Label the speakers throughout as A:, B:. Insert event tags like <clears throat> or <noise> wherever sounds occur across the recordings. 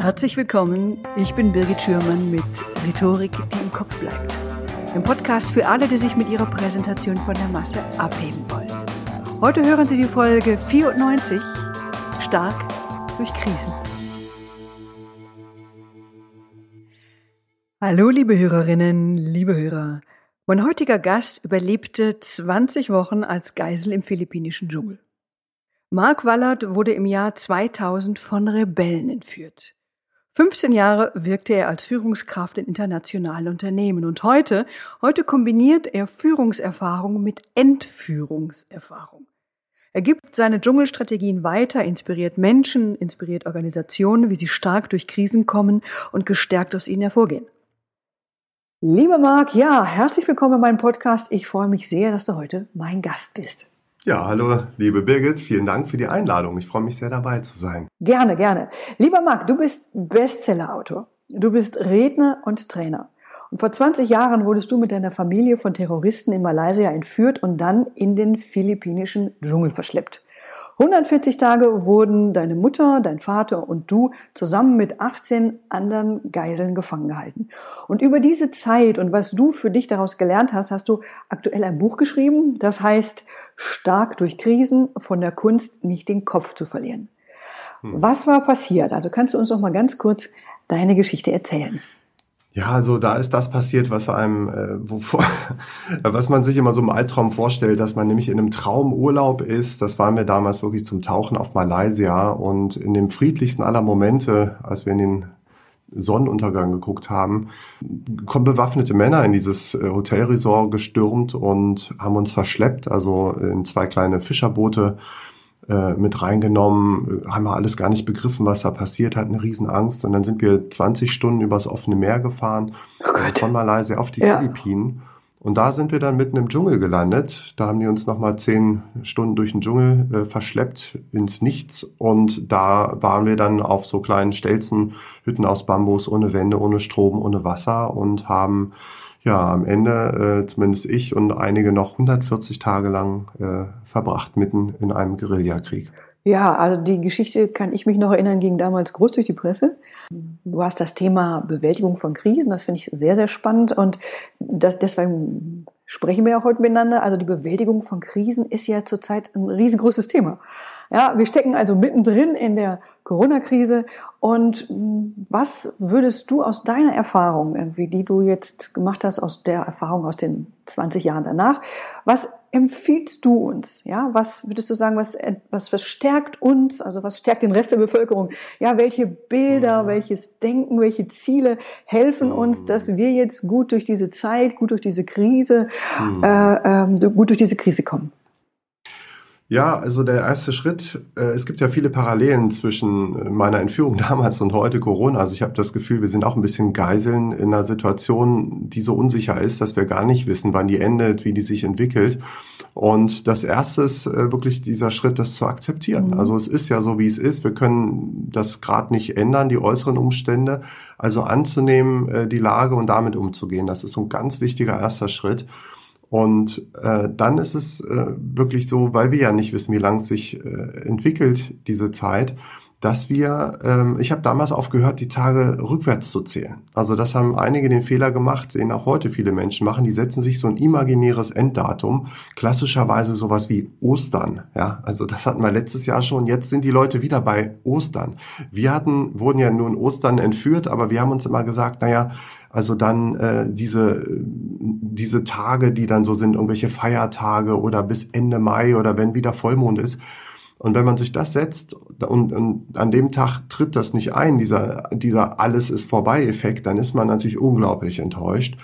A: Herzlich willkommen, ich bin Birgit Schürmann mit Rhetorik, die im Kopf bleibt. Im Podcast für alle, die sich mit ihrer Präsentation von der Masse abheben wollen. Heute hören Sie die Folge 94, Stark durch Krisen. Hallo liebe Hörerinnen, liebe Hörer. Mein heutiger Gast überlebte 20 Wochen als Geisel im philippinischen Dschungel. Mark Wallert wurde im Jahr 2000 von Rebellen entführt. 15 Jahre wirkte er als Führungskraft in internationalen Unternehmen und heute, heute kombiniert er Führungserfahrung mit Entführungserfahrung. Er gibt seine Dschungelstrategien weiter, inspiriert Menschen, inspiriert Organisationen, wie sie stark durch Krisen kommen und gestärkt aus ihnen hervorgehen. Lieber Marc, ja, herzlich willkommen in meinem Podcast. Ich freue mich sehr, dass du heute mein Gast bist.
B: Ja, hallo, liebe Birgit, vielen Dank für die Einladung. Ich freue mich sehr dabei zu sein.
A: Gerne, gerne. Lieber Marc, du bist Bestsellerautor. Du bist Redner und Trainer. Und vor 20 Jahren wurdest du mit deiner Familie von Terroristen in Malaysia entführt und dann in den philippinischen Dschungel verschleppt. 140 Tage wurden deine Mutter, dein Vater und du zusammen mit 18 anderen Geiseln gefangen gehalten. Und über diese Zeit und was du für dich daraus gelernt hast, hast du aktuell ein Buch geschrieben, das heißt Stark durch Krisen von der Kunst nicht den Kopf zu verlieren. Hm. Was war passiert? Also kannst du uns noch mal ganz kurz deine Geschichte erzählen?
B: Ja, also da ist das passiert, was einem, äh, wovor, <laughs> was man sich immer so im Albtraum vorstellt, dass man nämlich in einem Traumurlaub ist. Das waren wir damals wirklich zum Tauchen auf Malaysia und in dem friedlichsten aller Momente, als wir in den Sonnenuntergang geguckt haben, kommen bewaffnete Männer in dieses äh, Hotelresort gestürmt und haben uns verschleppt, also in zwei kleine Fischerboote äh, mit reingenommen, haben wir alles gar nicht begriffen, was da passiert, hatten eine Riesenangst und dann sind wir 20 Stunden übers offene Meer gefahren, oh von Malaysia auf die ja. Philippinen. Und da sind wir dann mitten im Dschungel gelandet. Da haben die uns nochmal zehn Stunden durch den Dschungel äh, verschleppt ins Nichts. Und da waren wir dann auf so kleinen Stelzen, Hütten aus Bambus, ohne Wände, ohne Strom, ohne Wasser und haben ja, am Ende, äh, zumindest ich und einige noch 140 Tage lang äh, verbracht mitten in einem Guerillakrieg.
A: Ja, also die Geschichte kann ich mich noch erinnern, ging damals groß durch die Presse. Du hast das Thema Bewältigung von Krisen, das finde ich sehr, sehr spannend und das, deswegen sprechen wir ja heute miteinander. Also die Bewältigung von Krisen ist ja zurzeit ein riesengroßes Thema. Ja, wir stecken also mittendrin in der Corona-Krise. Und hm, was würdest du aus deiner Erfahrung, irgendwie, die du jetzt gemacht hast, aus der Erfahrung aus den 20 Jahren danach, was empfiehlst du uns? Ja, was würdest du sagen, was, was verstärkt uns, also was stärkt den Rest der Bevölkerung? Ja, welche Bilder, mhm. welches Denken, welche Ziele helfen uns, dass wir jetzt gut durch diese Zeit, gut durch diese Krise, mhm. äh, äh, gut durch diese Krise kommen?
B: Ja, also der erste Schritt, äh, es gibt ja viele Parallelen zwischen äh, meiner Entführung <laughs> damals und heute Corona. Also ich habe das Gefühl, wir sind auch ein bisschen Geiseln in einer Situation, die so unsicher ist, dass wir gar nicht wissen, wann die endet, wie die sich entwickelt. Und das erste ist äh, wirklich dieser Schritt, das zu akzeptieren. Mhm. Also es ist ja so, wie es ist. Wir können das gerade nicht ändern, die äußeren Umstände. Also anzunehmen, äh, die Lage und damit umzugehen. Das ist so ein ganz wichtiger erster Schritt. Und äh, dann ist es äh, wirklich so, weil wir ja nicht wissen, wie lang sich äh, entwickelt, diese Zeit, dass wir, ähm, ich habe damals aufgehört, die Tage rückwärts zu zählen. Also das haben einige den Fehler gemacht, den auch heute viele Menschen machen. Die setzen sich so ein imaginäres Enddatum, klassischerweise sowas wie Ostern. Ja, also das hatten wir letztes Jahr schon. Jetzt sind die Leute wieder bei Ostern. Wir hatten, wurden ja nun Ostern entführt, aber wir haben uns immer gesagt, naja, also dann äh, diese, diese Tage, die dann so sind, irgendwelche Feiertage oder bis Ende Mai oder wenn wieder Vollmond ist. Und wenn man sich das setzt und, und an dem Tag tritt das nicht ein, dieser, dieser Alles ist vorbei Effekt, dann ist man natürlich unglaublich enttäuscht.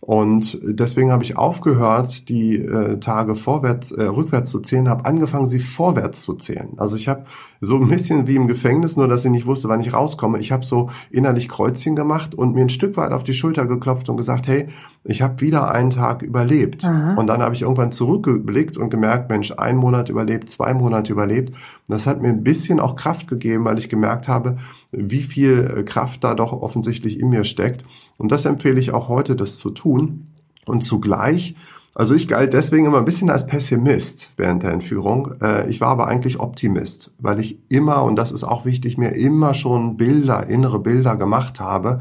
B: Und deswegen habe ich aufgehört, die äh, Tage vorwärts, äh, rückwärts zu zählen, habe angefangen, sie vorwärts zu zählen. Also ich habe so ein bisschen wie im Gefängnis, nur dass ich nicht wusste, wann ich rauskomme. Ich habe so innerlich Kreuzchen gemacht und mir ein Stück weit auf die Schulter geklopft und gesagt, hey, ich habe wieder einen Tag überlebt. Aha. Und dann habe ich irgendwann zurückgeblickt und gemerkt, Mensch, ein Monat überlebt, zwei Monate überlebt. Und das hat mir ein bisschen auch Kraft gegeben, weil ich gemerkt habe, wie viel äh, Kraft da doch offensichtlich in mir steckt. Und das empfehle ich auch heute, das zu tun. Und zugleich Also ich galt deswegen immer ein bisschen als Pessimist während der Entführung. Äh, ich war aber eigentlich Optimist, weil ich immer, und das ist auch wichtig, mir immer schon Bilder, innere Bilder gemacht habe,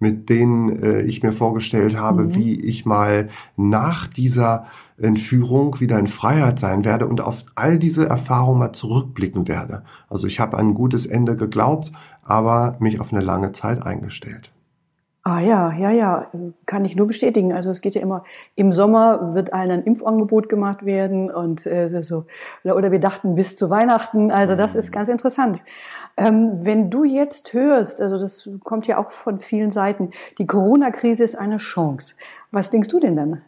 B: mit denen äh, ich mir vorgestellt habe, mhm. wie ich mal nach dieser Entführung wieder in Freiheit sein werde und auf all diese Erfahrungen mal zurückblicken werde. Also ich habe ein gutes Ende geglaubt, aber mich auf eine lange Zeit eingestellt.
A: Ah ja, ja, ja, kann ich nur bestätigen. Also es geht ja immer, im Sommer wird allen ein Impfangebot gemacht werden und äh, so, oder wir dachten bis zu Weihnachten. Also das ist ganz interessant. Ähm, wenn du jetzt hörst, also das kommt ja auch von vielen Seiten, die Corona-Krise ist eine Chance. Was denkst du denn dann?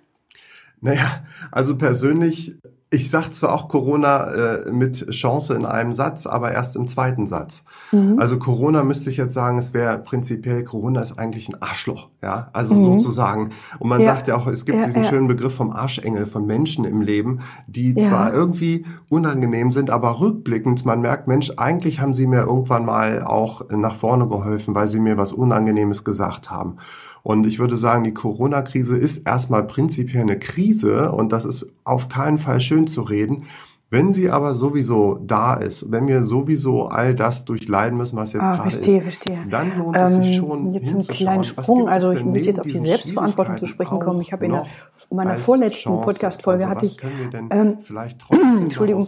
B: Naja, also persönlich ich sage zwar auch Corona äh, mit Chance in einem Satz, aber erst im zweiten Satz. Mhm. Also Corona müsste ich jetzt sagen, es wäre prinzipiell, Corona ist eigentlich ein Arschloch, ja, also mhm. sozusagen. Und man ja. sagt ja auch, es gibt ja, diesen ja. schönen Begriff vom Arschengel, von Menschen im Leben, die zwar irgendwie unangenehm sind, aber rückblickend, man merkt, Mensch, eigentlich haben sie mir irgendwann mal auch nach vorne geholfen, weil sie mir was Unangenehmes gesagt haben. Und ich würde sagen, die Corona-Krise ist erstmal prinzipiell eine Krise und das ist auf keinen Fall schön zu reden. Wenn sie aber sowieso da ist, wenn wir sowieso all das durchleiden müssen, was jetzt ah, gerade
A: verstehe, ist, verstehe.
B: dann lohnt es sich ähm, schon
A: Jetzt einen kleinen Sprung, also ich möchte jetzt auf die Selbstverantwortung zu sprechen kommen. Ich habe in, in meiner vorletzten Podcast-Folge also, hatte ich, ähm, <clears throat> Entschuldigung,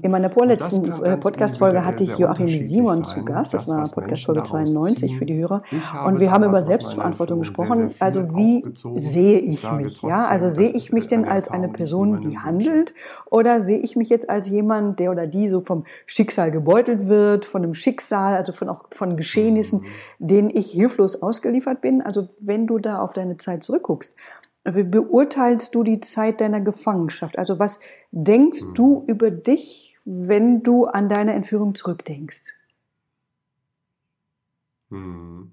A: in meiner vorletzten äh, Podcast-Folge hatte ich Joachim Simon zu Gast, das war Podcast-Folge 92 für die Hörer, und wir haben über Selbstverantwortung gesprochen. Also wie sehe ich mich? Ja, also sehe ich mich denn als eine Person, die handelt, oder sehe ich mich jetzt jetzt als jemand, der oder die so vom Schicksal gebeutelt wird, von einem Schicksal, also von auch von Geschehnissen, mhm. denen ich hilflos ausgeliefert bin. Also wenn du da auf deine Zeit zurückguckst, wie beurteilst du die Zeit deiner Gefangenschaft? Also was denkst mhm. du über dich, wenn du an deine Entführung zurückdenkst? Mhm.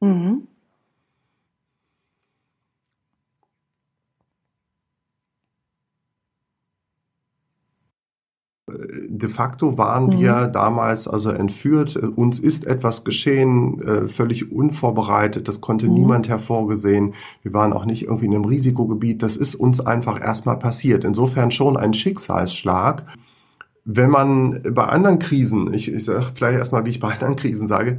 A: Mhm.
B: De facto waren mhm. wir damals also entführt. Uns ist etwas geschehen, äh, völlig unvorbereitet. Das konnte mhm. niemand hervorgesehen. Wir waren auch nicht irgendwie in einem Risikogebiet. Das ist uns einfach erstmal passiert. Insofern schon ein Schicksalsschlag. Wenn man bei anderen Krisen, ich, ich sage vielleicht erstmal, wie ich bei anderen Krisen sage,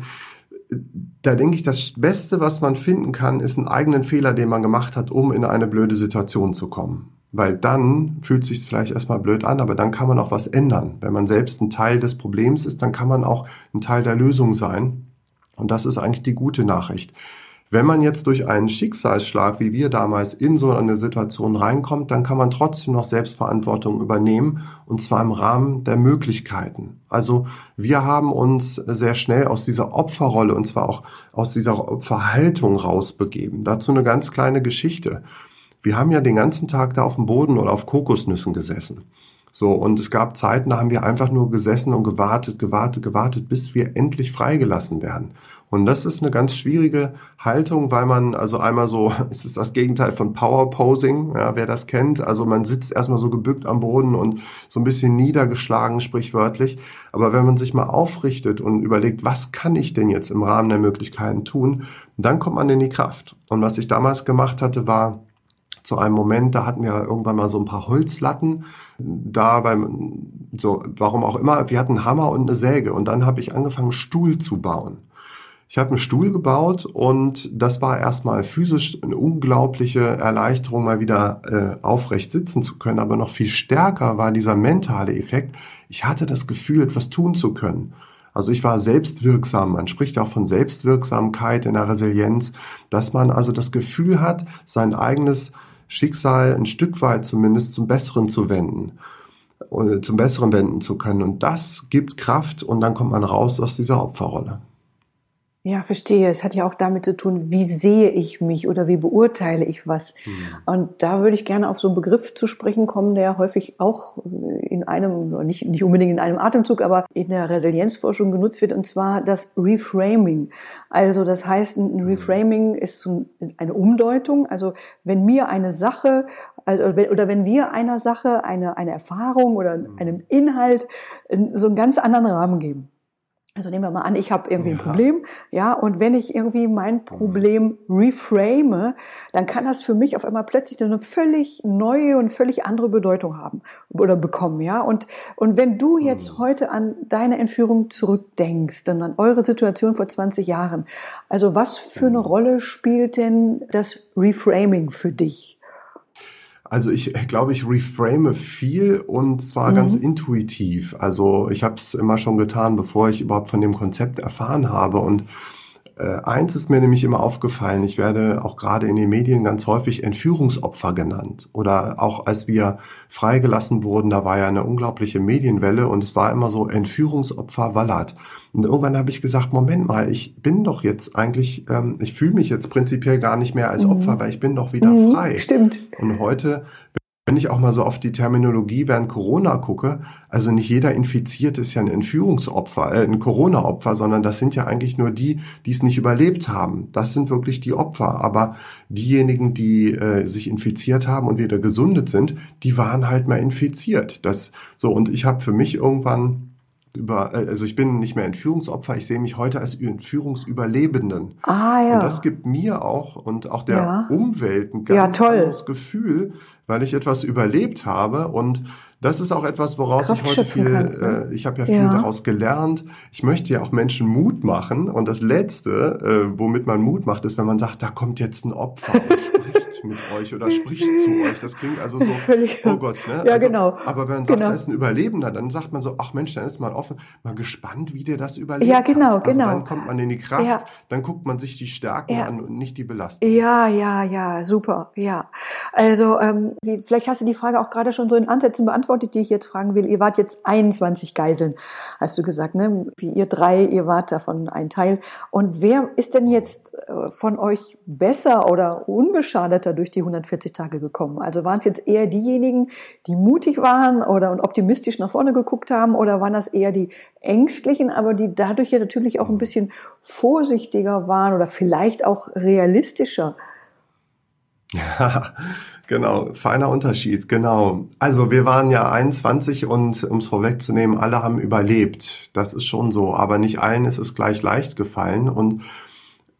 B: da denke ich, das Beste, was man finden kann, ist einen eigenen Fehler, den man gemacht hat, um in eine blöde Situation zu kommen. Weil dann fühlt sich vielleicht erstmal blöd an, aber dann kann man auch was ändern. Wenn man selbst ein Teil des Problems ist, dann kann man auch ein Teil der Lösung sein. Und das ist eigentlich die gute Nachricht. Wenn man jetzt durch einen Schicksalsschlag, wie wir damals, in so eine Situation reinkommt, dann kann man trotzdem noch Selbstverantwortung übernehmen, und zwar im Rahmen der Möglichkeiten. Also wir haben uns sehr schnell aus dieser Opferrolle, und zwar auch aus dieser Opferhaltung rausbegeben. Dazu eine ganz kleine Geschichte. Wir haben ja den ganzen Tag da auf dem Boden oder auf Kokosnüssen gesessen. So, und es gab Zeiten, da haben wir einfach nur gesessen und gewartet, gewartet, gewartet, bis wir endlich freigelassen werden. Und das ist eine ganz schwierige Haltung, weil man, also einmal so, <laughs> es ist das Gegenteil von Power Posing, ja, wer das kennt. Also man sitzt erstmal so gebückt am Boden und so ein bisschen niedergeschlagen, sprichwörtlich. Aber wenn man sich mal aufrichtet und überlegt, was kann ich denn jetzt im Rahmen der Möglichkeiten tun, dann kommt man in die Kraft. Und was ich damals gemacht hatte, war, zu einem Moment, da hatten wir irgendwann mal so ein paar Holzlatten, da beim, so, warum auch immer, wir hatten einen Hammer und eine Säge und dann habe ich angefangen, Stuhl zu bauen. Ich habe einen Stuhl gebaut und das war erstmal physisch eine unglaubliche Erleichterung, mal wieder äh, aufrecht sitzen zu können. Aber noch viel stärker war dieser mentale Effekt. Ich hatte das Gefühl, etwas tun zu können. Also ich war selbstwirksam. Man spricht auch von Selbstwirksamkeit in der Resilienz, dass man also das Gefühl hat, sein eigenes Schicksal ein Stück weit zumindest zum Besseren zu wenden und zum Besseren wenden zu können. Und das gibt Kraft und dann kommt man raus aus dieser Opferrolle.
A: Ja, verstehe. Es hat ja auch damit zu tun, wie sehe ich mich oder wie beurteile ich was. Mhm. Und da würde ich gerne auf so einen Begriff zu sprechen kommen, der häufig auch in einem, nicht, nicht unbedingt in einem Atemzug, aber in der Resilienzforschung genutzt wird, und zwar das Reframing. Also das heißt, ein hm. Reframing ist eine Umdeutung. Also wenn mir eine Sache also, oder wenn wir einer Sache eine, eine Erfahrung oder hm. einem Inhalt so einen ganz anderen Rahmen geben. Also nehmen wir mal an, ich habe irgendwie ja. ein Problem, ja, und wenn ich irgendwie mein Problem reframe, dann kann das für mich auf einmal plötzlich eine völlig neue und völlig andere Bedeutung haben oder bekommen, ja. Und und wenn du jetzt mhm. heute an deine Entführung zurückdenkst und an eure Situation vor 20 Jahren, also was für eine mhm. Rolle spielt denn das Reframing für dich?
B: Also ich glaube, ich reframe viel und zwar mhm. ganz intuitiv. Also ich habe es immer schon getan, bevor ich überhaupt von dem Konzept erfahren habe. Und äh, eins ist mir nämlich immer aufgefallen, ich werde auch gerade in den Medien ganz häufig Entführungsopfer genannt. Oder auch als wir freigelassen wurden, da war ja eine unglaubliche Medienwelle und es war immer so Entführungsopfer Wallert. Und irgendwann habe ich gesagt, Moment mal, ich bin doch jetzt eigentlich, ähm, ich fühle mich jetzt prinzipiell gar nicht mehr als mhm. Opfer, mhm. weil ich bin doch wieder mhm, frei.
A: Stimmt.
B: Und heute wenn ich auch mal so auf die Terminologie während Corona gucke, also nicht jeder Infizierte ist ja ein Entführungsopfer, äh, ein Corona-Opfer, sondern das sind ja eigentlich nur die, die es nicht überlebt haben. Das sind wirklich die Opfer. Aber diejenigen, die äh, sich infiziert haben und wieder gesundet sind, die waren halt mal infiziert. Das so und ich habe für mich irgendwann über, äh, also ich bin nicht mehr Entführungsopfer, ich sehe mich heute als Entführungsüberlebenden.
A: Ah, ja.
B: Und das gibt mir auch und auch der ja. Umwelt ein ganz ja, tolles Gefühl, weil ich etwas überlebt habe und das ist auch etwas, woraus ich heute viel, kannst, ne? äh, ich habe ja viel ja. daraus gelernt. Ich möchte ja auch Menschen Mut machen und das Letzte, äh, womit man Mut macht, ist, wenn man sagt, da kommt jetzt ein Opfer <laughs> mit euch oder spricht zu euch. Das klingt also so, <laughs> oh Gott, ne?
A: Ja,
B: also,
A: genau.
B: Aber wenn man sagt, genau. da ist ein Überlebender, dann sagt man so, ach Mensch, dann ist man offen, mal gespannt, wie der das überlebt
A: Ja, genau,
B: hat. Also
A: genau.
B: Dann kommt man in die Kraft, ja. dann guckt man sich die Stärken ja. an und nicht die Belastung.
A: Ja, ja, ja, super, ja. Also ähm, vielleicht hast du die Frage auch gerade schon so in Ansätzen beantwortet, die ich jetzt fragen will. Ihr wart jetzt 21 Geiseln, hast du gesagt, ne? Wie ihr drei, ihr wart davon ein Teil. Und wer ist denn jetzt äh, von euch besser oder unbeschadeter durch die 140 Tage gekommen? Also waren es jetzt eher diejenigen, die mutig waren oder und optimistisch nach vorne geguckt haben, oder waren das eher die ängstlichen, aber die dadurch ja natürlich auch ein bisschen vorsichtiger waren oder vielleicht auch realistischer?
B: Ja, genau, feiner Unterschied, genau. Also wir waren ja 21 und um es vorwegzunehmen, alle haben überlebt. Das ist schon so, aber nicht allen ist es gleich leicht gefallen und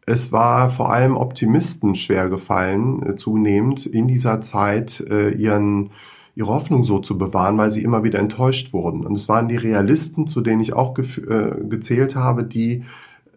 B: es war vor allem Optimisten schwer gefallen, äh, zunehmend in dieser Zeit äh, ihren ihre Hoffnung so zu bewahren, weil sie immer wieder enttäuscht wurden. Und es waren die Realisten, zu denen ich auch äh, gezählt habe, die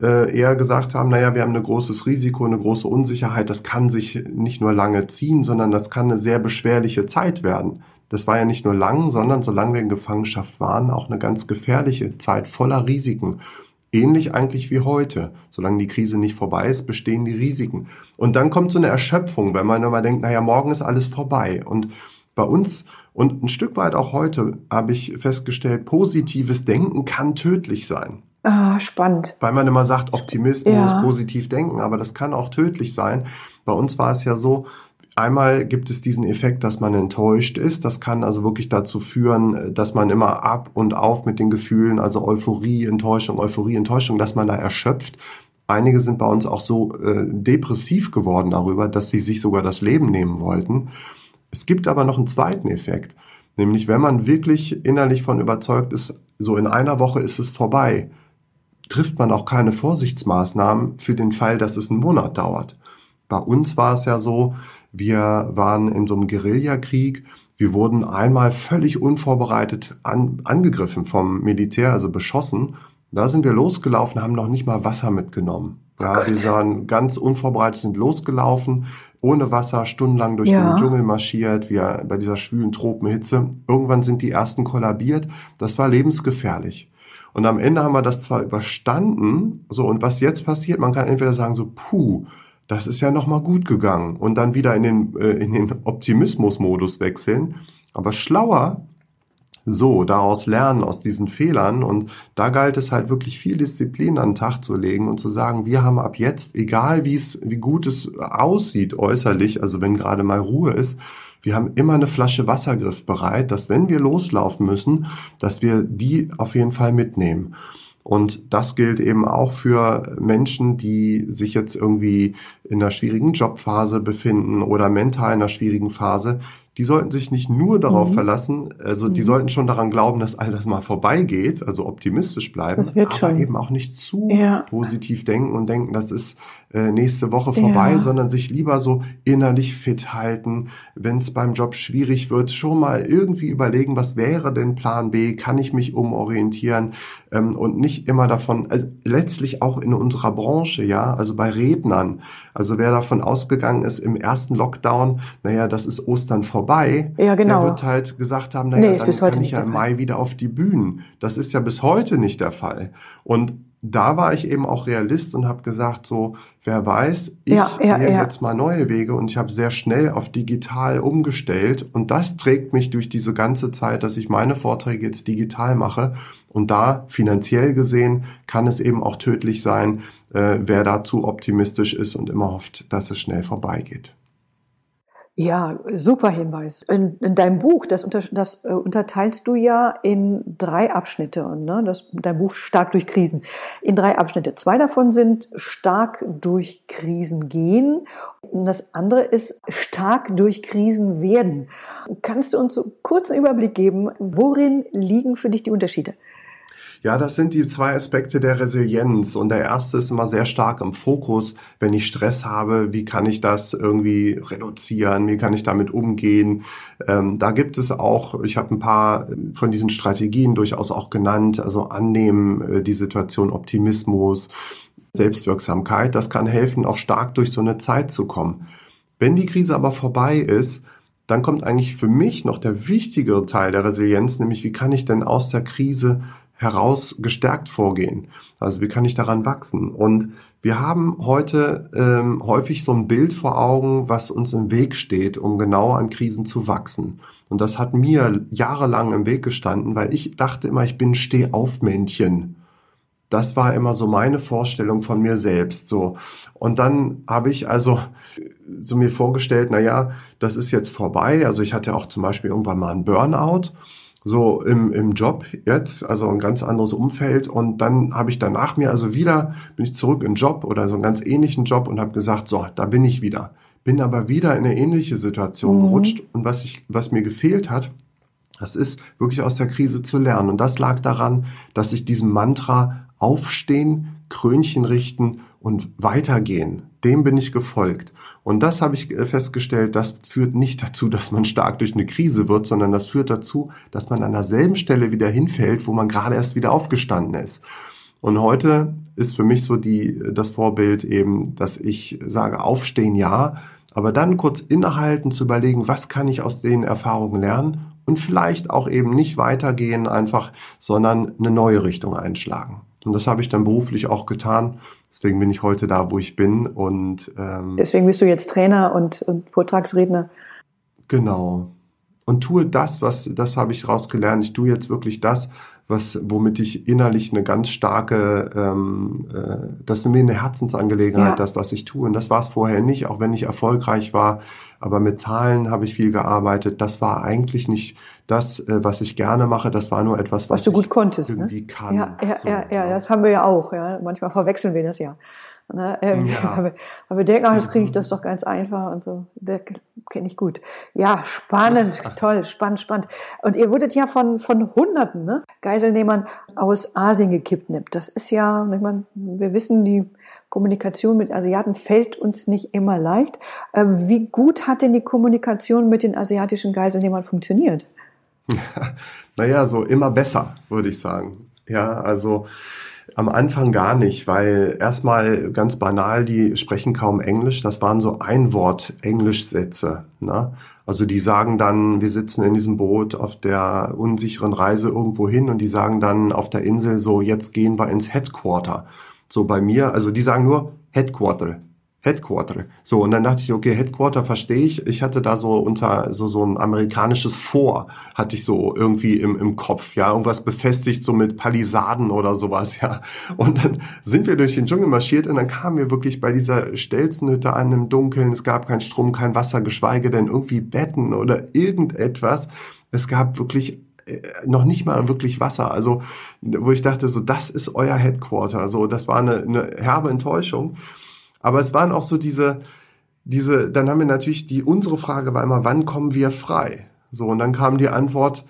B: äh, eher gesagt haben, naja, wir haben ein großes Risiko, eine große Unsicherheit, das kann sich nicht nur lange ziehen, sondern das kann eine sehr beschwerliche Zeit werden. Das war ja nicht nur lang, sondern solange wir in Gefangenschaft waren, auch eine ganz gefährliche Zeit voller Risiken. Ähnlich eigentlich wie heute. Solange die Krise nicht vorbei ist, bestehen die Risiken. Und dann kommt so eine Erschöpfung, wenn man immer denkt, naja, morgen ist alles vorbei. Und bei uns und ein Stück weit auch heute habe ich festgestellt, positives Denken kann tödlich sein.
A: Ah, spannend.
B: Weil man immer sagt, Optimismus, ja. positiv denken, aber das kann auch tödlich sein. Bei uns war es ja so, einmal gibt es diesen Effekt, dass man enttäuscht ist. Das kann also wirklich dazu führen, dass man immer ab und auf mit den Gefühlen, also Euphorie, Enttäuschung, Euphorie, Enttäuschung, dass man da erschöpft. Einige sind bei uns auch so äh, depressiv geworden darüber, dass sie sich sogar das Leben nehmen wollten. Es gibt aber noch einen zweiten Effekt, nämlich wenn man wirklich innerlich von überzeugt ist, so in einer Woche ist es vorbei, trifft man auch keine Vorsichtsmaßnahmen für den Fall, dass es einen Monat dauert. Bei uns war es ja so, wir waren in so einem Guerillakrieg, wir wurden einmal völlig unvorbereitet an, angegriffen vom Militär, also beschossen. Da sind wir losgelaufen, haben noch nicht mal Wasser mitgenommen. Ja, oh wir waren ganz unvorbereitet, sind losgelaufen, ohne Wasser, stundenlang durch ja. den Dschungel marschiert, wir bei dieser schwülen Tropenhitze. Irgendwann sind die ersten kollabiert. Das war lebensgefährlich. Und am Ende haben wir das zwar überstanden, so, und was jetzt passiert, man kann entweder sagen so, puh, das ist ja nochmal gut gegangen und dann wieder in den, äh, in den Optimismus-Modus wechseln. Aber schlauer so daraus lernen aus diesen Fehlern und da galt es halt wirklich viel Disziplin an den Tag zu legen und zu sagen, wir haben ab jetzt, egal wie es, wie gut es aussieht äußerlich, also wenn gerade mal Ruhe ist, wir haben immer eine Flasche Wassergriff bereit, dass wenn wir loslaufen müssen, dass wir die auf jeden Fall mitnehmen. Und das gilt eben auch für Menschen, die sich jetzt irgendwie in einer schwierigen Jobphase befinden oder mental in einer schwierigen Phase die sollten sich nicht nur darauf mhm. verlassen, also die mhm. sollten schon daran glauben, dass all das mal vorbeigeht, also optimistisch bleiben, aber schon. eben auch nicht zu ja. positiv denken und denken, das ist äh, nächste Woche vorbei, ja. sondern sich lieber so innerlich fit halten, wenn es beim Job schwierig wird, schon mal irgendwie überlegen, was wäre denn Plan B, kann ich mich umorientieren ähm, und nicht immer davon, also letztlich auch in unserer Branche, ja, also bei Rednern, also wer davon ausgegangen ist im ersten Lockdown, naja, das ist Ostern vorbei,
A: ja, genau.
B: der wird halt gesagt haben, naja, nee, dann kann ich ja im Mai wieder auf die Bühnen. Das ist ja bis heute nicht der Fall. Und da war ich eben auch Realist und habe gesagt, so, wer weiß, ich ja, ja, gehe ja. jetzt mal neue Wege und ich habe sehr schnell auf digital umgestellt und das trägt mich durch diese ganze Zeit, dass ich meine Vorträge jetzt digital mache und da finanziell gesehen kann es eben auch tödlich sein, äh, wer da zu optimistisch ist und immer hofft, dass es schnell vorbeigeht.
A: Ja, super Hinweis. In, in deinem Buch, das, unter, das äh, unterteilst du ja in drei Abschnitte. Ne? Das, dein Buch Stark durch Krisen. In drei Abschnitte. Zwei davon sind stark durch Krisen gehen. Und das andere ist stark durch Krisen werden. Kannst du uns so kurz einen Überblick geben, worin liegen für dich die Unterschiede?
B: Ja, das sind die zwei Aspekte der Resilienz. Und der erste ist immer sehr stark im Fokus. Wenn ich Stress habe, wie kann ich das irgendwie reduzieren? Wie kann ich damit umgehen? Ähm, da gibt es auch, ich habe ein paar von diesen Strategien durchaus auch genannt. Also annehmen, äh, die Situation, Optimismus, Selbstwirksamkeit. Das kann helfen, auch stark durch so eine Zeit zu kommen. Wenn die Krise aber vorbei ist, dann kommt eigentlich für mich noch der wichtigere Teil der Resilienz, nämlich wie kann ich denn aus der Krise heraus gestärkt vorgehen? Also wie kann ich daran wachsen? Und wir haben heute ähm, häufig so ein Bild vor Augen, was uns im Weg steht, um genau an Krisen zu wachsen. Und das hat mir jahrelang im Weg gestanden, weil ich dachte immer, ich bin Stehaufmännchen. Das war immer so meine Vorstellung von mir selbst, so. Und dann habe ich also so mir vorgestellt, na ja, das ist jetzt vorbei. Also ich hatte auch zum Beispiel irgendwann mal einen Burnout so im, im Job jetzt, also ein ganz anderes Umfeld. Und dann habe ich danach mir also wieder, bin ich zurück in Job oder so einen ganz ähnlichen Job und habe gesagt, so, da bin ich wieder. Bin aber wieder in eine ähnliche Situation mhm. gerutscht. Und was, ich, was mir gefehlt hat, das ist wirklich aus der Krise zu lernen. Und das lag daran, dass ich diesem Mantra aufstehen, Krönchen richten und weitergehen. Dem bin ich gefolgt. Und das habe ich festgestellt, das führt nicht dazu, <laughs> dass man stark durch eine Krise wird, sondern das führt dazu, dass man an derselben Stelle wieder hinfällt, wo man gerade erst wieder aufgestanden ist. Und heute ist für mich so die, das Vorbild eben, dass ich sage, aufstehen ja, aber dann kurz innehalten, zu überlegen, was kann ich aus den Erfahrungen lernen und vielleicht auch eben nicht weitergehen einfach, sondern eine neue Richtung einschlagen. Und das habe ich dann beruflich auch getan. Deswegen bin ich heute da, wo ich bin. Und
A: ähm, deswegen bist du jetzt Trainer und, und Vortragsredner.
B: Genau. Und tue das, was, das habe ich rausgelernt. Ich tue jetzt wirklich das, was, womit ich innerlich eine ganz starke, ähm, äh, das ist mir eine Herzensangelegenheit, ja. das, was ich tue. Und das war es vorher nicht, auch wenn ich erfolgreich war. Aber mit Zahlen habe ich viel gearbeitet. Das war eigentlich nicht das, äh, was ich gerne mache. Das war nur etwas, was,
A: was du gut konntest,
B: ne? irgendwie
A: ne?
B: kann.
A: Ja, ja, so, ja, ja, das haben wir ja auch. Ja. Manchmal verwechseln wir das ja. Ne? Ähm, ja. <laughs> Aber, aber wir denken, ach, das kriege ich das doch ganz einfach und so. Der kenne ich gut. Ja, spannend, <laughs> toll, spannend, spannend. Und ihr wurdet ja von, von Hunderten ne, Geiselnehmern aus Asien gekidnappt. Das ist ja, ich meine, wir wissen, die Kommunikation mit Asiaten fällt uns nicht immer leicht. Ähm, wie gut hat denn die Kommunikation mit den asiatischen Geiselnehmern funktioniert? <laughs>
B: naja, so immer besser, würde ich sagen. Ja, also am Anfang gar nicht, weil erstmal ganz banal, die sprechen kaum Englisch. Das waren so Einwort-Englisch-Sätze. Ne? Also die sagen dann, wir sitzen in diesem Boot auf der unsicheren Reise irgendwo hin und die sagen dann auf der Insel so, jetzt gehen wir ins Headquarter. So bei mir, also die sagen nur Headquarter. Headquarter. So, und dann dachte ich, okay, Headquarter verstehe ich. Ich hatte da so unter so, so ein amerikanisches Vor, hatte ich so irgendwie im, im Kopf, ja, irgendwas befestigt, so mit Palisaden oder sowas, ja. Und dann sind wir durch den Dschungel marschiert und dann kamen wir wirklich bei dieser Stelzenhütte an im Dunkeln. Es gab kein Strom, kein Wasser, geschweige denn irgendwie Betten oder irgendetwas. Es gab wirklich noch nicht mal wirklich Wasser. Also, wo ich dachte, so, das ist euer Headquarter. So, das war eine, eine herbe Enttäuschung. Aber es waren auch so diese, diese, dann haben wir natürlich die, unsere Frage war immer, wann kommen wir frei? So, und dann kam die Antwort,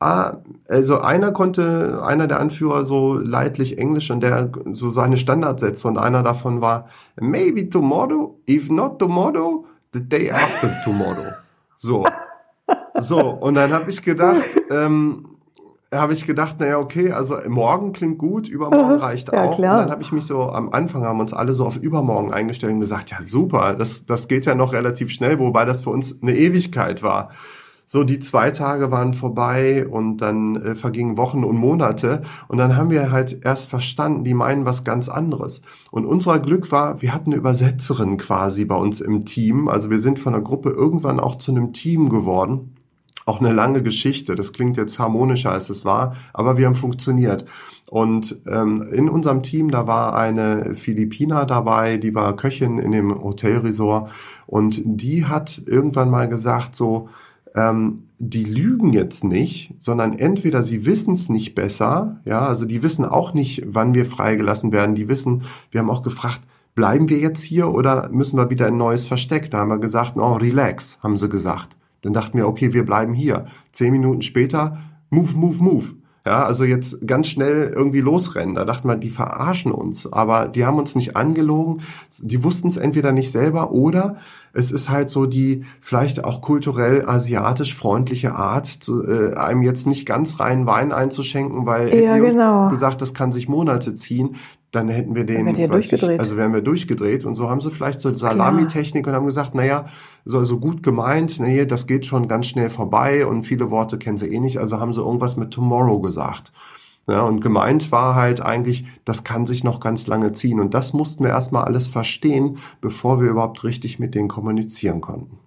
B: ah, also einer konnte, einer der Anführer so leidlich Englisch und der so seine Standardsätze und einer davon war, maybe tomorrow, if not tomorrow, the day after tomorrow. So. <laughs> So, und dann habe ich gedacht, ähm, habe ich gedacht, naja, okay, also morgen klingt gut, übermorgen reicht ja, auch. Klar. Und dann habe ich mich so, am Anfang haben uns alle so auf übermorgen eingestellt und gesagt, ja super, das, das geht ja noch relativ schnell, wobei das für uns eine Ewigkeit war. So, die zwei Tage waren vorbei und dann äh, vergingen Wochen und Monate und dann haben wir halt erst verstanden, die meinen was ganz anderes. Und unser Glück war, wir hatten eine Übersetzerin quasi bei uns im Team. Also wir sind von der Gruppe irgendwann auch zu einem Team geworden auch eine lange Geschichte. Das klingt jetzt harmonischer, als es war, aber wir haben funktioniert. Und ähm, in unserem Team, da war eine Philippiner dabei, die war Köchin in dem Hotelresort und die hat irgendwann mal gesagt, so, ähm, die lügen jetzt nicht, sondern entweder sie wissen es nicht besser, ja, also die wissen auch nicht, wann wir freigelassen werden. Die wissen, wir haben auch gefragt, bleiben wir jetzt hier oder müssen wir wieder ein neues Versteck? Da haben wir gesagt, no, relax, haben sie gesagt. Dann dachten wir, okay, wir bleiben hier. Zehn Minuten später, move, move, move. Ja, also jetzt ganz schnell irgendwie losrennen. Da dachten wir, die verarschen uns. Aber die haben uns nicht angelogen. Die wussten es entweder nicht selber oder es ist halt so die vielleicht auch kulturell asiatisch freundliche Art, zu, äh, einem jetzt nicht ganz reinen Wein einzuschenken, weil
A: ja, hätten genau.
B: uns gesagt, das kann sich Monate ziehen dann hätten wir den,
A: durchgedreht.
B: Ich, also wären wir durchgedreht und so haben sie vielleicht so Salamitechnik und haben gesagt, naja, so also gut gemeint, nee, das geht schon ganz schnell vorbei und viele Worte kennen sie eh nicht, also haben sie irgendwas mit Tomorrow gesagt. Ja, und gemeint war halt eigentlich, das kann sich noch ganz lange ziehen. Und das mussten wir erstmal alles verstehen, bevor wir überhaupt richtig mit denen kommunizieren konnten.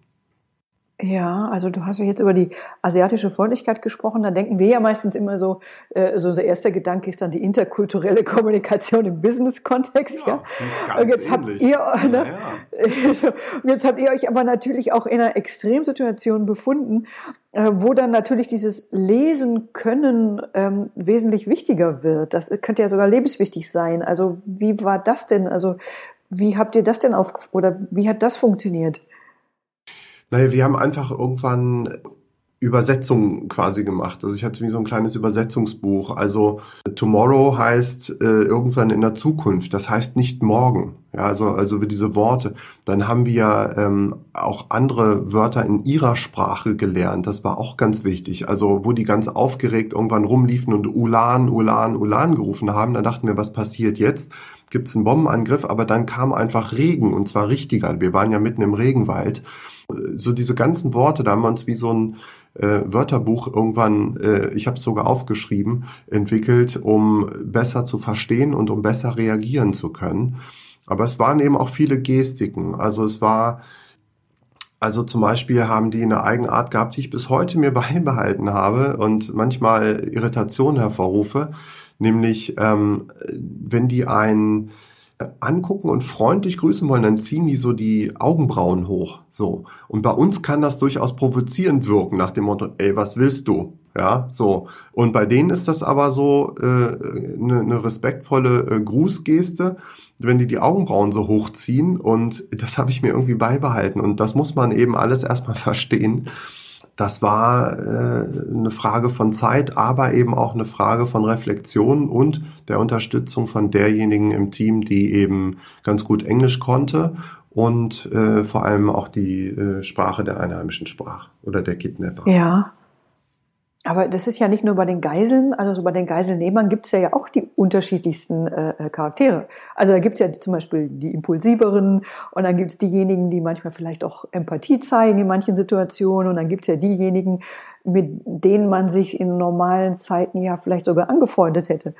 A: Ja, also du hast ja jetzt über die asiatische Freundlichkeit gesprochen. Da denken wir ja meistens immer so, äh, so unser erster Gedanke ist dann die interkulturelle Kommunikation im Business-Kontext. Ja,
B: ja. und jetzt
A: habt ihr, ne, ja. <laughs> so, und jetzt habt ihr euch aber natürlich auch in einer Extremsituation befunden, äh, wo dann natürlich dieses Lesen können ähm, wesentlich wichtiger wird. Das könnte ja sogar lebenswichtig sein. Also wie war das denn? Also wie habt ihr das denn auf oder wie hat das funktioniert?
B: Naja, wir haben einfach irgendwann Übersetzungen quasi gemacht. Also ich hatte wie so ein kleines Übersetzungsbuch. Also tomorrow heißt äh, irgendwann in der Zukunft. Das heißt nicht morgen. Ja, also also diese Worte. Dann haben wir ähm, auch andere Wörter in ihrer Sprache gelernt. Das war auch ganz wichtig. Also wo die ganz aufgeregt irgendwann rumliefen und Ulan, Ulan, Ulan gerufen haben, da dachten wir, was passiert jetzt? Gibt es einen Bombenangriff? Aber dann kam einfach Regen und zwar richtiger. Wir waren ja mitten im Regenwald so diese ganzen Worte, da haben wir uns wie so ein äh, Wörterbuch irgendwann, äh, ich habe es sogar aufgeschrieben, entwickelt, um besser zu verstehen und um besser reagieren zu können. Aber es waren eben auch viele Gestiken. Also es war, also zum Beispiel haben die eine Eigenart gehabt, die ich bis heute mir <laughs> beibehalten habe und manchmal Irritation hervorrufe. Nämlich, ähm, wenn die ein angucken und freundlich grüßen wollen, dann ziehen die so die Augenbrauen hoch. So. Und bei uns kann das durchaus provozierend wirken, nach dem Motto, ey, was willst du? Ja, so. Und bei denen ist das aber so eine äh, ne, ne respektvolle äh, Grußgeste, wenn die die Augenbrauen so hochziehen. Und das habe ich mir irgendwie beibehalten. Und das muss man eben alles erstmal <laughs> verstehen. Das war äh, eine Frage von Zeit, aber eben auch eine Frage von Reflexion und der Unterstützung von derjenigen im Team, die eben ganz gut Englisch konnte und äh, vor allem auch die äh, Sprache der Einheimischen sprach oder der Kidnapper.
A: Ja, aber das ist ja nicht nur bei den Geiseln, also bei den Geiselnehmern gibt es ja, auch die unterschiedlichsten äh, äh, Charaktere. Also da gibt es ja zum Beispiel die impulsiveren und dann gibt es diejenigen, die manchmal vielleicht auch Empathie zeigen in manchen Situationen und dann gibt es ja diejenigen, mit denen man sich in normalen Zeiten ja vielleicht sogar angefreundet hätte.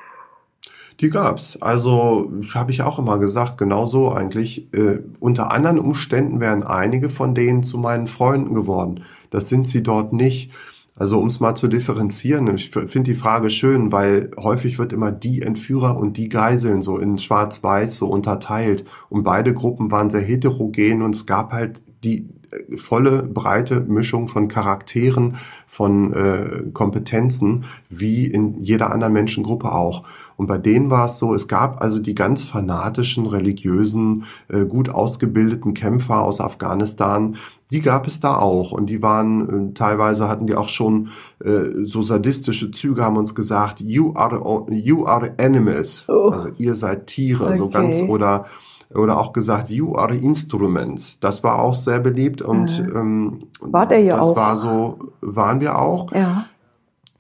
B: Die gab's. Also habe ich auch immer gesagt, genauso eigentlich. Äh, unter anderen Umständen wären einige von denen zu meinen Freunden geworden. Das sind sie dort nicht. Also um es mal zu differenzieren, ich finde die Frage schön, weil häufig wird immer die Entführer und die Geiseln so in Schwarz-Weiß so unterteilt. Und beide Gruppen waren sehr heterogen und es gab halt die volle breite Mischung von Charakteren, von äh, Kompetenzen, wie in jeder anderen Menschengruppe auch. Und bei denen war es so, es gab also die ganz fanatischen, religiösen, äh, gut ausgebildeten Kämpfer aus Afghanistan, die gab es da auch. Und die waren äh, teilweise hatten die auch schon äh, so sadistische Züge haben uns gesagt you are you are animals. Oh. also ihr seid Tiere okay. so ganz oder oder auch gesagt you are instruments. Das war auch sehr beliebt und
A: äh. ähm, war der ja
B: das
A: auch?
B: war so waren wir auch.
A: Ja.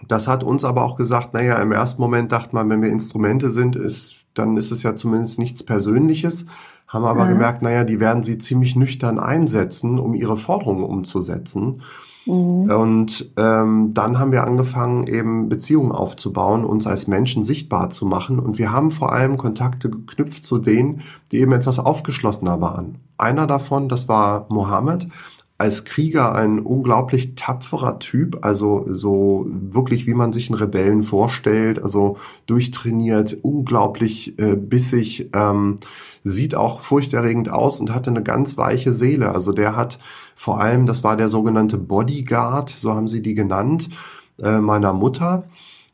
B: Das hat uns aber auch gesagt naja im ersten Moment dachte man wenn wir Instrumente sind ist dann ist es ja zumindest nichts Persönliches haben aber ja. gemerkt, naja, die werden sie ziemlich nüchtern einsetzen, um ihre Forderungen umzusetzen. Mhm. Und ähm, dann haben wir angefangen, eben Beziehungen aufzubauen, uns als Menschen sichtbar zu machen. Und wir haben vor allem Kontakte geknüpft zu denen, die eben etwas aufgeschlossener waren. Einer davon, das war Mohammed, als Krieger ein unglaublich tapferer Typ, also so wirklich, wie man sich einen Rebellen vorstellt, also durchtrainiert, unglaublich äh, bissig, ähm, sieht auch furchterregend aus und hatte eine ganz weiche Seele. Also der hat vor allem, das war der sogenannte Bodyguard, so haben sie die genannt, äh, meiner Mutter.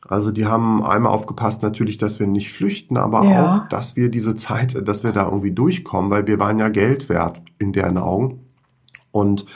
B: Also die haben einmal aufgepasst natürlich, dass wir nicht flüchten, aber ja. auch, dass wir diese Zeit, dass wir da irgendwie durchkommen, weil wir waren ja Geld wert in deren Augen. Und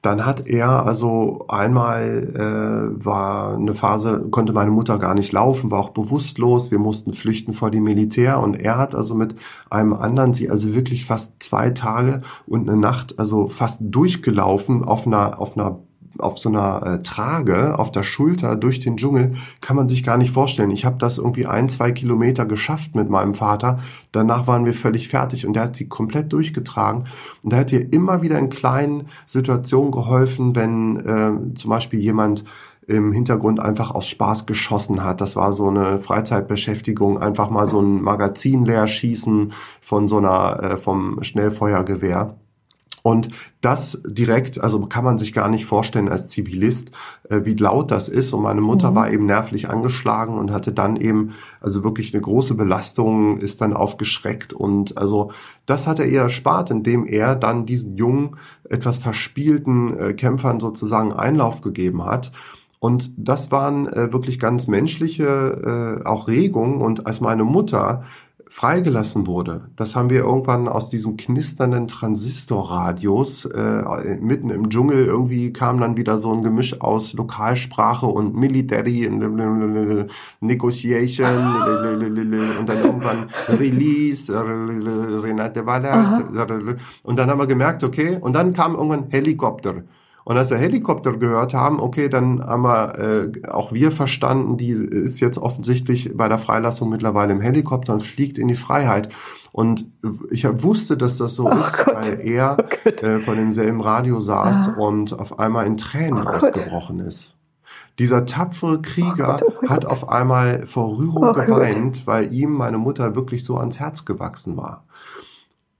B: dann hat er also einmal äh, war eine Phase, konnte meine Mutter gar nicht laufen, war auch bewusstlos. Wir mussten flüchten vor dem Militär und er hat also mit einem anderen sie also wirklich fast zwei Tage und eine Nacht also fast durchgelaufen auf einer auf einer auf so einer äh, Trage auf der Schulter durch den Dschungel kann man sich gar nicht vorstellen. Ich habe das irgendwie ein, zwei Kilometer geschafft mit meinem Vater. Danach waren wir völlig fertig und der hat sie komplett durchgetragen. Und er hat ihr immer wieder in kleinen Situationen geholfen, wenn äh, zum Beispiel jemand im Hintergrund einfach aus Spaß geschossen hat. Das war so eine Freizeitbeschäftigung, einfach mal so ein Magazin leer schießen von so einer, äh, vom Schnellfeuergewehr. Und das direkt, also kann man sich gar nicht vorstellen als Zivilist, äh, wie laut das ist. Und meine Mutter mhm. war eben nervlich angeschlagen und hatte dann eben, also wirklich eine große Belastung, ist dann aufgeschreckt. Und also das hat er ihr erspart, indem er dann diesen jungen, etwas verspielten äh, Kämpfern sozusagen Einlauf gegeben hat. Und das waren äh, wirklich ganz menschliche äh, auch Regungen. Und als meine Mutter freigelassen wurde. Das haben wir irgendwann aus diesen knisternden Transistorradios äh, mitten im Dschungel irgendwie kam dann wieder so ein Gemisch aus Lokalsprache und Military Negotiation und dann irgendwann Release Renate Waller und dann haben wir gemerkt, okay, und dann kam irgendwann Helikopter. Und als wir Helikopter gehört haben, okay, dann haben wir äh, auch wir verstanden, die ist jetzt offensichtlich bei der Freilassung mittlerweile im Helikopter und fliegt in die Freiheit. Und ich wusste, dass das so oh ist, Gott. weil er oh äh, von demselben Radio saß ah. und auf einmal in Tränen oh ausgebrochen ist. Dieser tapfere Krieger oh Gott, oh hat auf einmal vor Rührung oh geweint, weil ihm meine Mutter wirklich so ans Herz gewachsen war.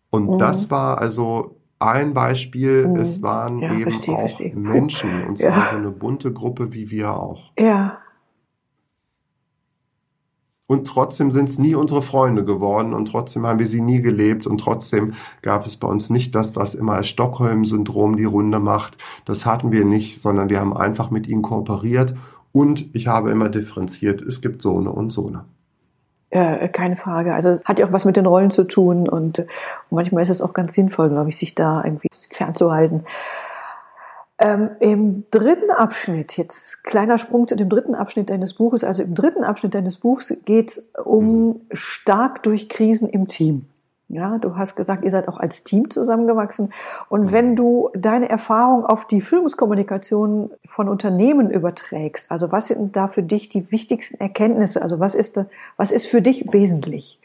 B: Und mhm. das war also ein Beispiel, mhm. es waren ja, eben verstehe, auch verstehe. Menschen, und zwar ja. so eine bunte Gruppe wie wir auch.
A: Ja.
B: Und trotzdem sind es nie unsere Freunde geworden und trotzdem haben wir sie nie gelebt und trotzdem gab es bei uns nicht das, was immer als Stockholm-Syndrom die Runde macht. Das hatten wir nicht, sondern wir haben einfach mit ihnen kooperiert und ich habe immer differenziert, es gibt so eine und so eine.
A: Äh, keine Frage. Also hat ja auch was mit den Rollen zu tun und, und manchmal ist es auch ganz sinnvoll, glaube ich, sich da irgendwie fernzuhalten. Ähm, Im dritten Abschnitt, jetzt kleiner Sprung zu dem dritten Abschnitt deines Buches, also im dritten Abschnitt deines Buchs geht es um stark durch Krisen im Team. Ja, du hast gesagt, ihr seid auch als Team zusammengewachsen. Und mhm. wenn du deine Erfahrung auf die Führungskommunikation von Unternehmen überträgst, also was sind da für dich die wichtigsten Erkenntnisse? Also was ist, was ist für dich wesentlich?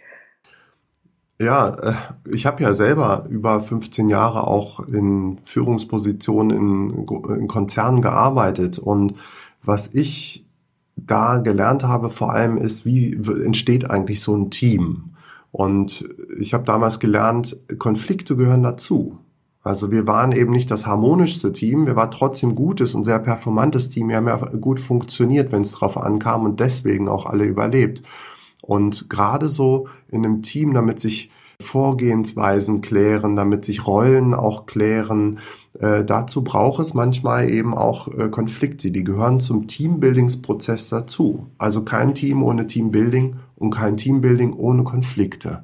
B: Ja, äh, ich habe ja selber über 15 Jahre auch in Führungspositionen in, in Konzernen gearbeitet. Und was ich da gelernt habe vor allem ist, wie entsteht eigentlich so ein Team? Und ich habe damals gelernt, Konflikte gehören dazu. Also wir waren eben nicht das harmonischste Team, wir waren trotzdem gutes und sehr performantes Team. Wir haben ja gut funktioniert, wenn es drauf ankam und deswegen auch alle überlebt. Und gerade so in einem Team, damit sich Vorgehensweisen klären, damit sich Rollen auch klären. Äh, dazu braucht es manchmal eben auch äh, Konflikte, die gehören zum Teambuildingsprozess dazu. Also kein Team ohne Teambuilding und kein Teambuilding ohne Konflikte.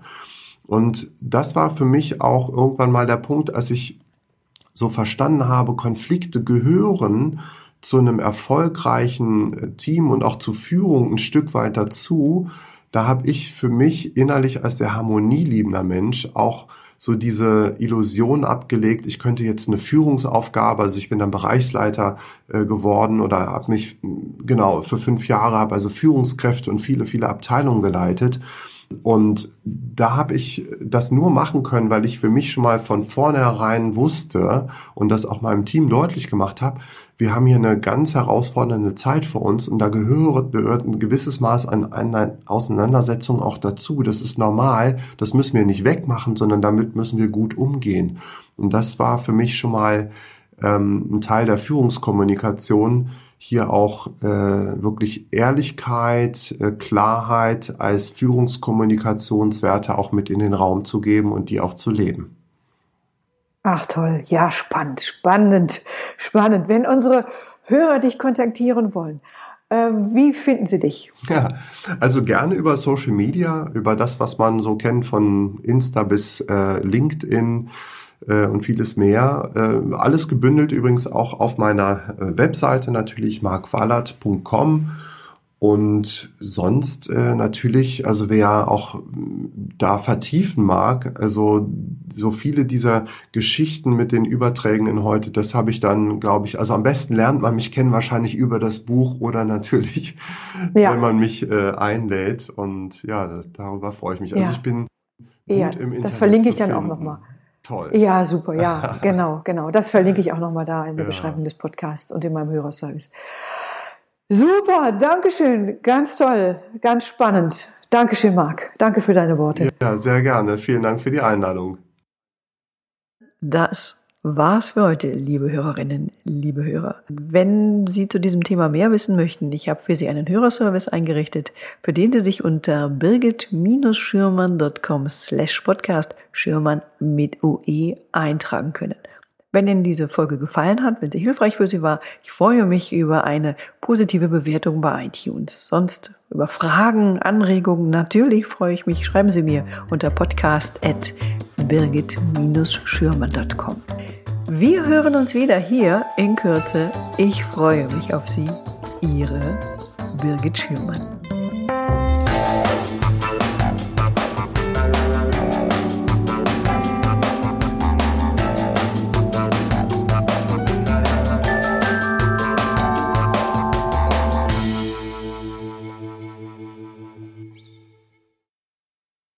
B: Und das war für mich auch irgendwann mal der Punkt, als ich so verstanden habe, Konflikte gehören zu einem erfolgreichen Team und auch zur Führung ein Stück weit dazu, da habe ich für mich innerlich als der harmonieliebender Mensch auch so diese Illusion abgelegt, ich könnte jetzt eine Führungsaufgabe, also ich bin dann Bereichsleiter äh, geworden oder habe mich genau für fünf Jahre, habe also Führungskräfte und viele, viele Abteilungen geleitet. Und da habe ich das nur machen können, weil ich für mich schon mal von vornherein wusste und das auch meinem Team deutlich gemacht habe, wir haben hier eine ganz herausfordernde Zeit vor uns und da gehört, gehört ein gewisses Maß an, an Auseinandersetzung auch dazu. Das ist normal, das müssen wir nicht wegmachen, sondern damit müssen wir gut umgehen. Und das war für mich schon mal ähm, ein Teil der Führungskommunikation, hier auch äh, wirklich Ehrlichkeit, äh, Klarheit als Führungskommunikationswerte auch mit in den Raum zu geben und die auch zu leben.
A: Ach toll, ja, spannend, spannend, spannend. Wenn unsere Hörer dich kontaktieren wollen, äh, wie finden sie dich?
B: Ja, also gerne über Social Media, über das, was man so kennt von Insta bis äh, LinkedIn äh, und vieles mehr. Äh, alles gebündelt übrigens auch auf meiner äh, Webseite natürlich markwallert.com. Und sonst äh, natürlich, also wer auch da vertiefen mag, also so viele dieser Geschichten mit den Überträgen in heute, das habe ich dann, glaube ich, also am besten lernt man mich kennen wahrscheinlich über das Buch oder natürlich, ja. wenn man mich äh, einlädt. Und ja, das, darüber freue ich mich. Also ja. ich bin
A: gut ja, im Internet. Das verlinke ich dann finden. auch nochmal. Toll. Ja, super, ja, <laughs> genau, genau. Das verlinke ich auch nochmal da in der Beschreibung des Podcasts und in meinem Hörerservice. Super, Dankeschön, ganz toll, ganz spannend. Dankeschön, Marc. Danke für deine Worte.
B: Ja, sehr gerne. Vielen Dank für die Einladung.
A: Das war's für heute, liebe Hörerinnen, liebe Hörer. Wenn Sie zu diesem Thema mehr wissen möchten, ich habe für Sie einen Hörerservice eingerichtet, für den Sie sich unter birgit-schürmann.com slash podcast Schürmann mit UE eintragen können. Wenn Ihnen diese Folge gefallen hat, wenn sie hilfreich für Sie war, ich freue mich über eine positive Bewertung bei iTunes. Sonst über Fragen, Anregungen, natürlich freue ich mich. Schreiben Sie mir unter podcast at birgit-schürmann.com. Wir hören uns wieder hier in Kürze. Ich freue mich auf Sie. Ihre Birgit Schürmann.